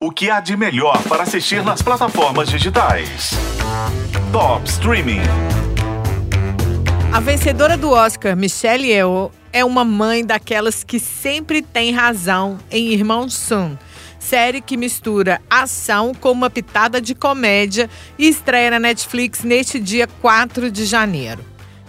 O que há de melhor para assistir nas plataformas digitais? Top Streaming. A vencedora do Oscar, Michelle Yeoh, é uma mãe daquelas que sempre tem razão em Irmão Sun, série que mistura ação com uma pitada de comédia e estreia na Netflix neste dia 4 de janeiro.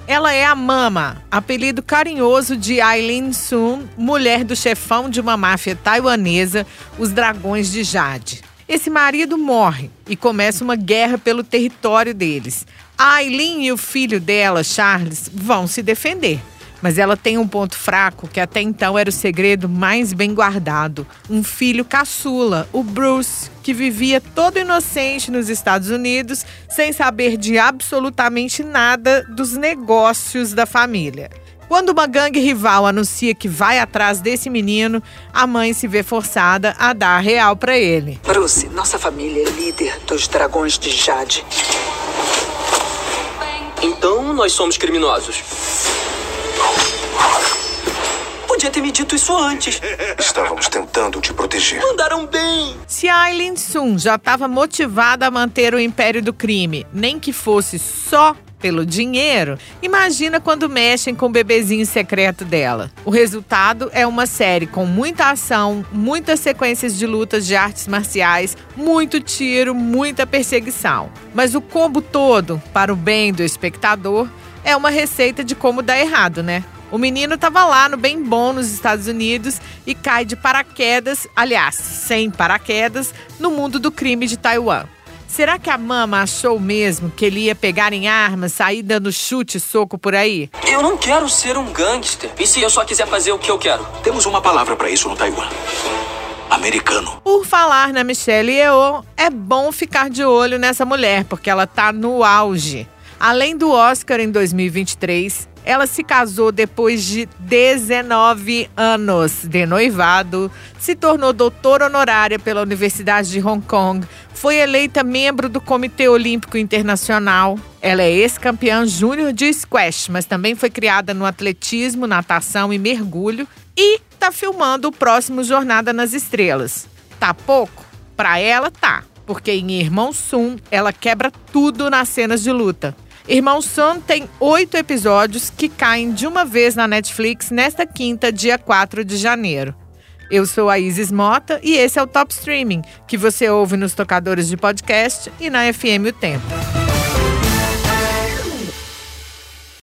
Ela é a Mama, apelido carinhoso de Aileen Sun, mulher do chefão de uma máfia taiwanesa, os Dragões de Jade. Esse marido morre e começa uma guerra pelo território deles. A Aileen e o filho dela, Charles, vão se defender. Mas ela tem um ponto fraco que até então era o segredo mais bem guardado: um filho caçula, o Bruce, que vivia todo inocente nos Estados Unidos, sem saber de absolutamente nada dos negócios da família. Quando uma gangue rival anuncia que vai atrás desse menino, a mãe se vê forçada a dar a real para ele. Bruce, nossa família é líder dos dragões de Jade. Então nós somos criminosos. Podia ter me dito isso antes. Estávamos tentando te proteger. Mandaram bem. Se a Aileen Sun já estava motivada a manter o império do crime, nem que fosse só pelo dinheiro, imagina quando mexem com o bebezinho secreto dela. O resultado é uma série com muita ação, muitas sequências de lutas de artes marciais, muito tiro, muita perseguição. Mas o combo todo, para o bem do espectador, é uma receita de como dar errado, né? O menino estava lá no bem bom nos Estados Unidos e cai de paraquedas, aliás, sem paraquedas, no mundo do crime de Taiwan. Será que a mama achou mesmo que ele ia pegar em armas, sair dando chute e soco por aí? Eu não quero ser um gangster. E se eu só quiser fazer o que eu quero? Temos uma palavra para isso no Taiwan. Americano. Por falar na Michelle Yeoh, é bom ficar de olho nessa mulher, porque ela tá no auge. Além do Oscar em 2023, ela se casou depois de 19 anos de noivado, se tornou doutora honorária pela Universidade de Hong Kong, foi eleita membro do Comitê Olímpico Internacional. Ela é ex-campeã júnior de squash, mas também foi criada no atletismo, natação e mergulho e está filmando o próximo Jornada nas Estrelas. Tá pouco? Para ela tá, porque em Irmão Sun ela quebra tudo nas cenas de luta. Irmão Sun tem oito episódios que caem de uma vez na Netflix nesta quinta, dia 4 de janeiro. Eu sou a Isis Mota e esse é o Top Streaming, que você ouve nos tocadores de podcast e na FM O Tempo.